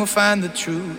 We'll find the truth.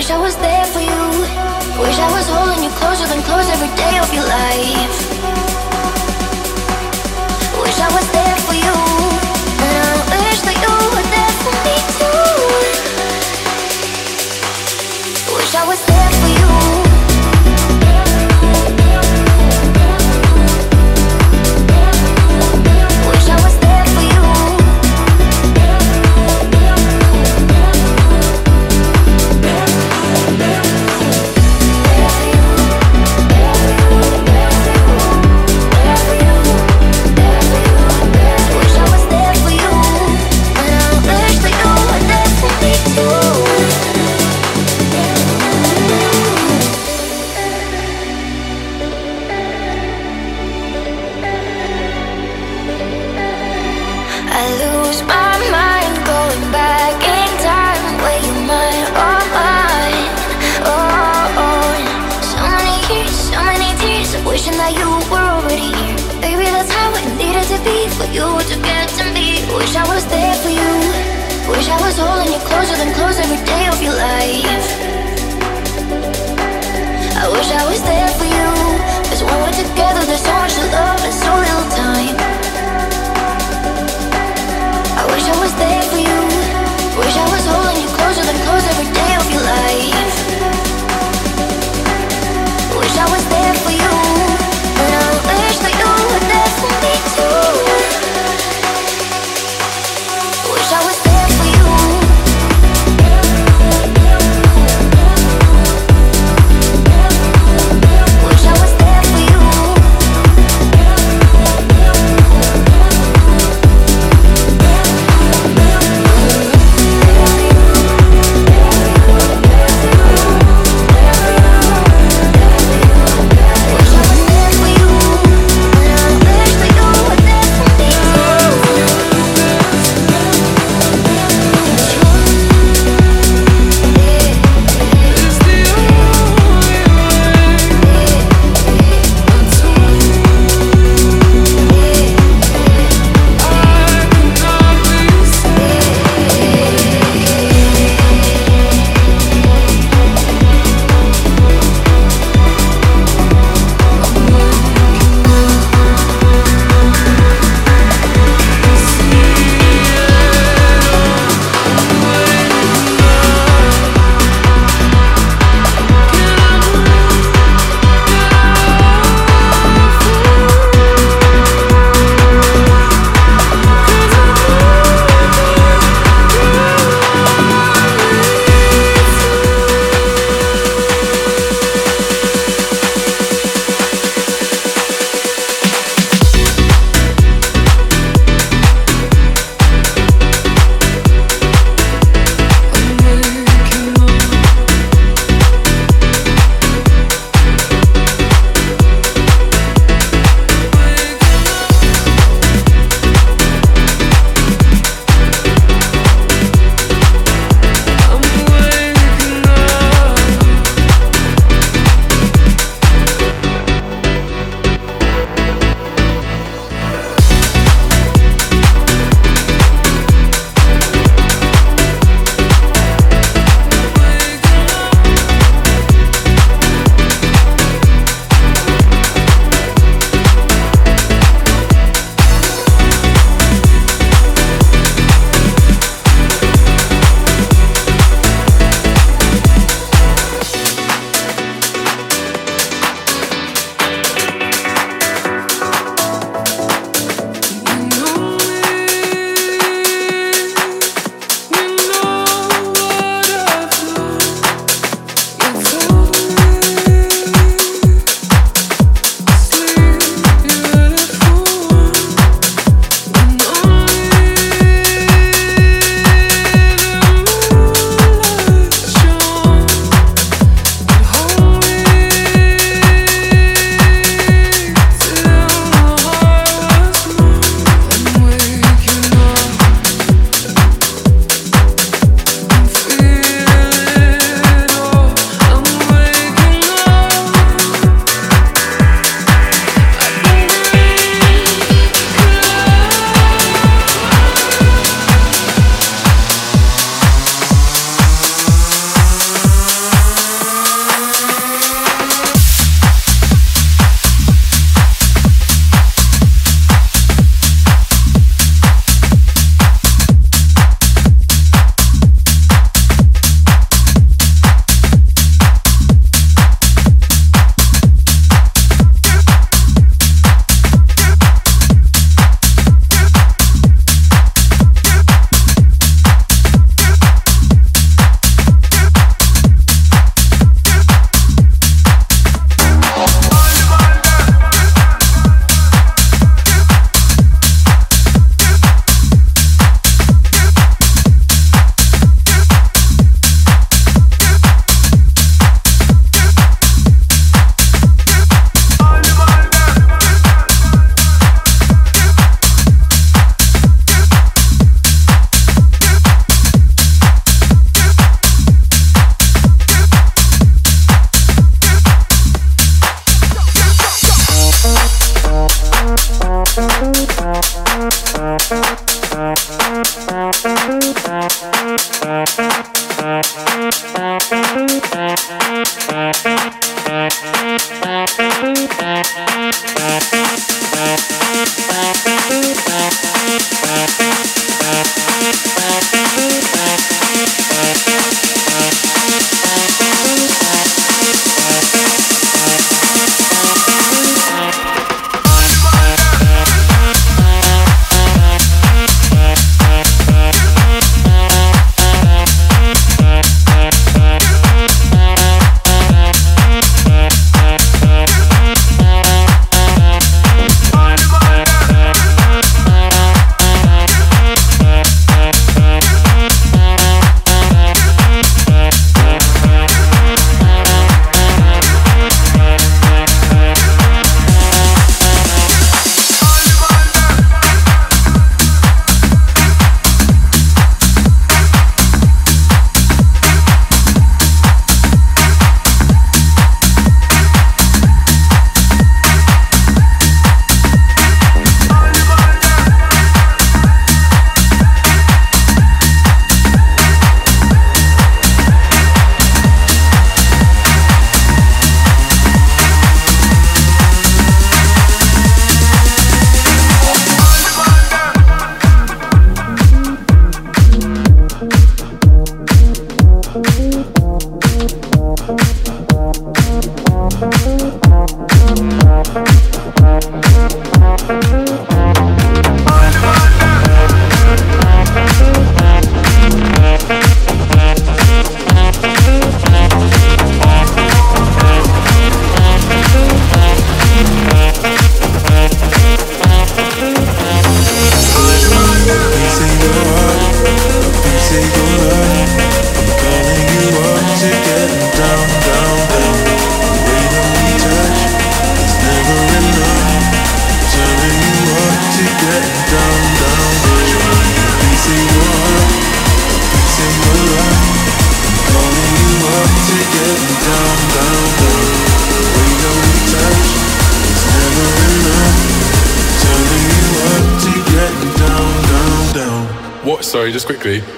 Wish I was there for you. Wish I was holding you closer than close every day of your life. soul and you're closer than close every day of your life.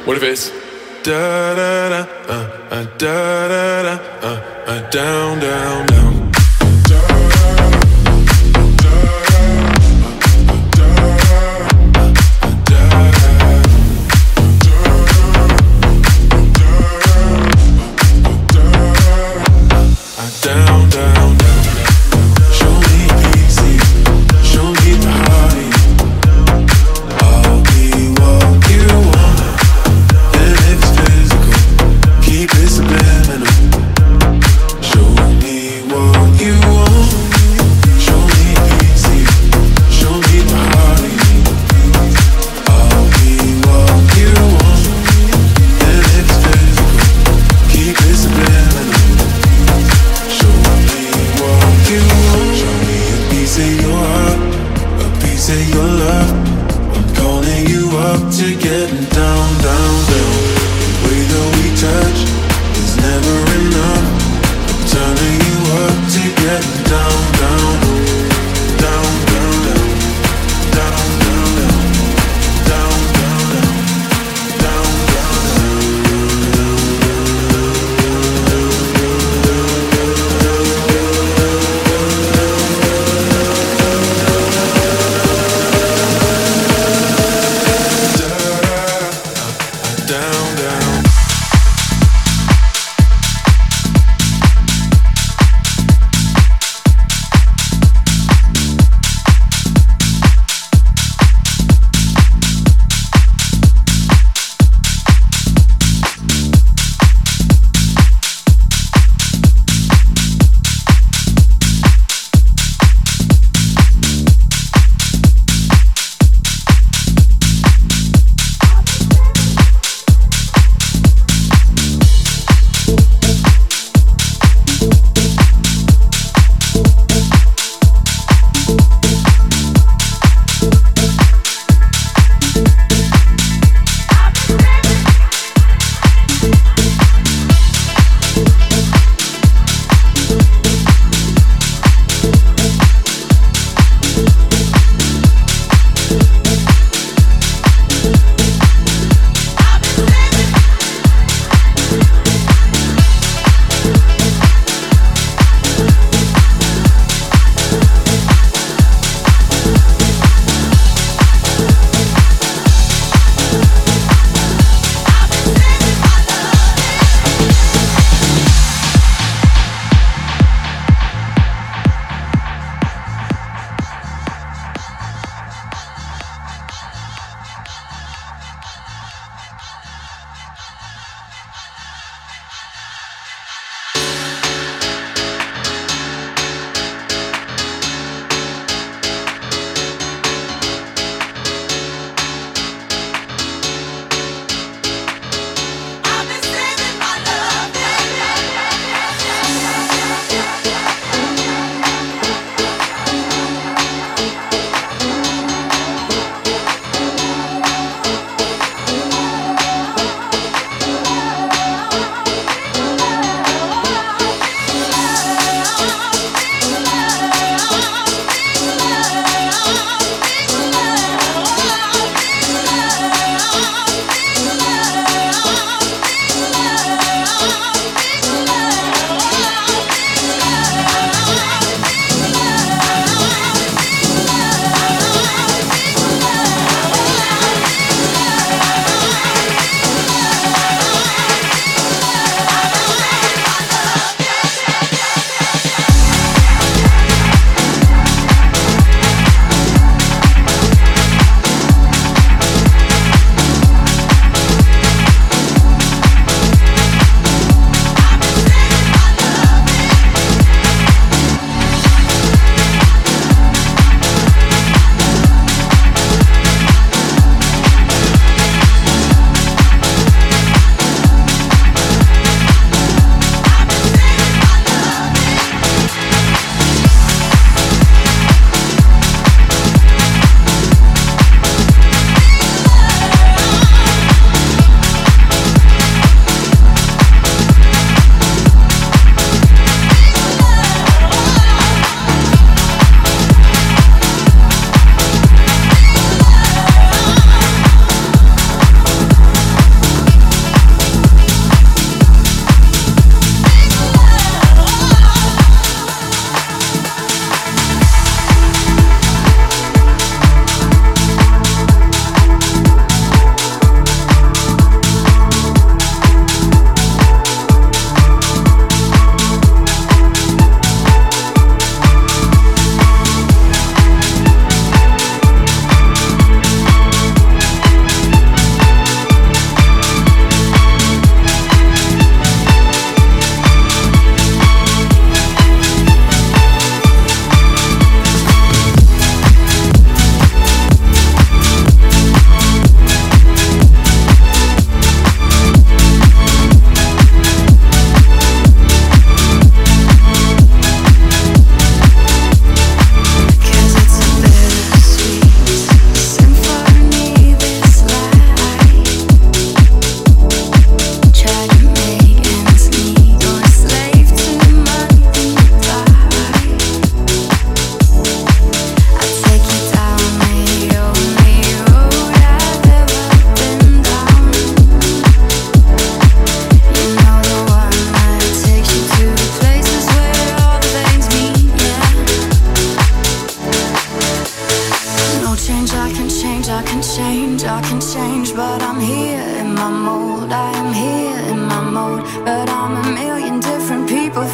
What if it's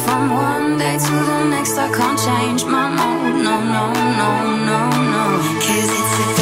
From one day to the next, I can't change my mood. No, no, no, no, no. Cause it's a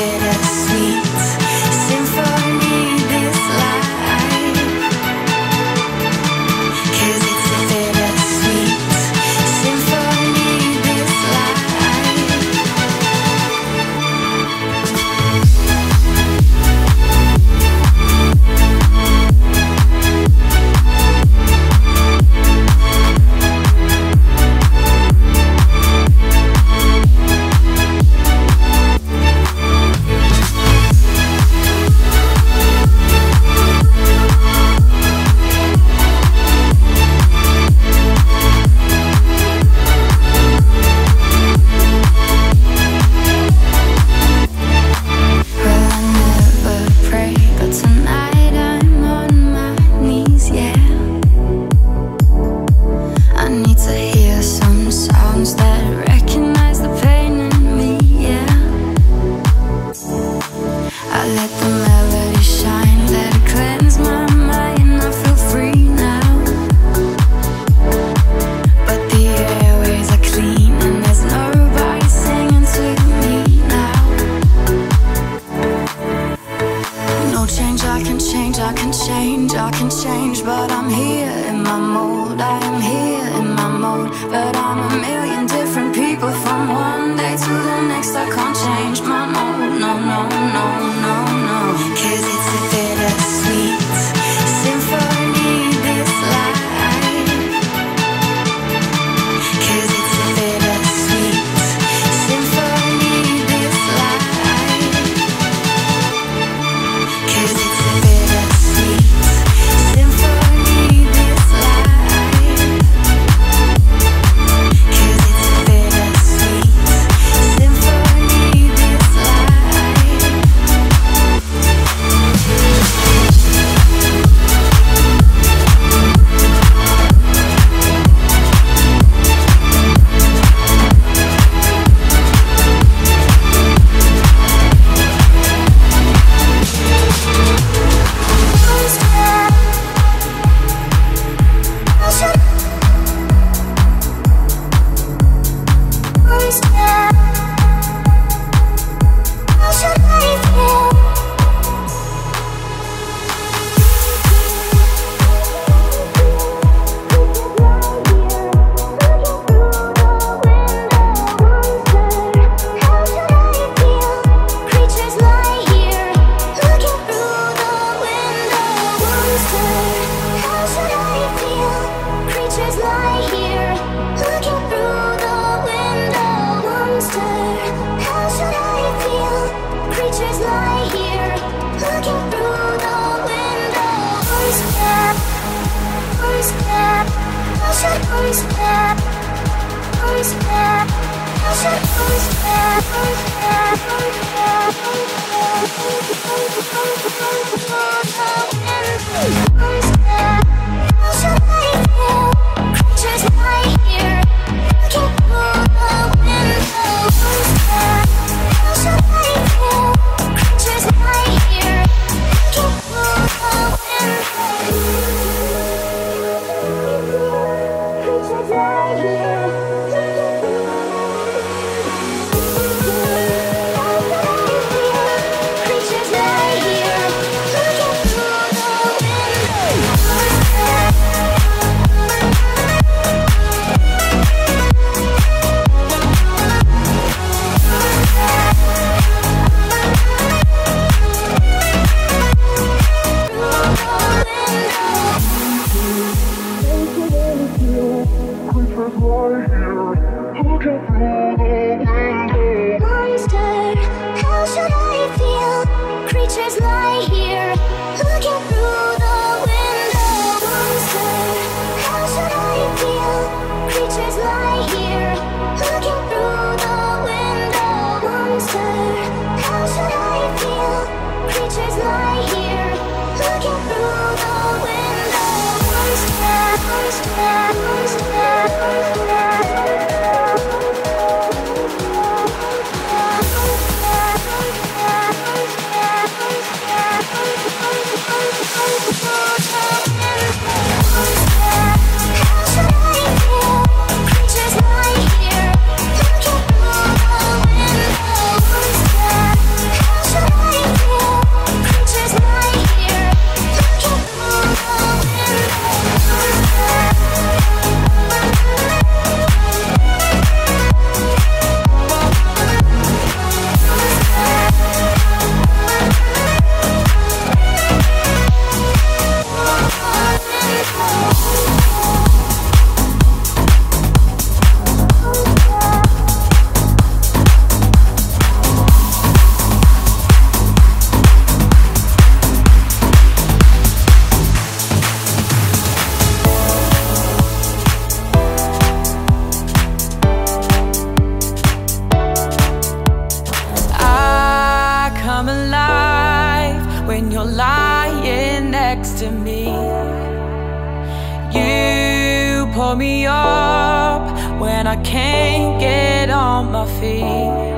feet.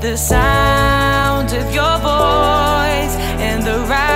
The sound of your voice and the rapture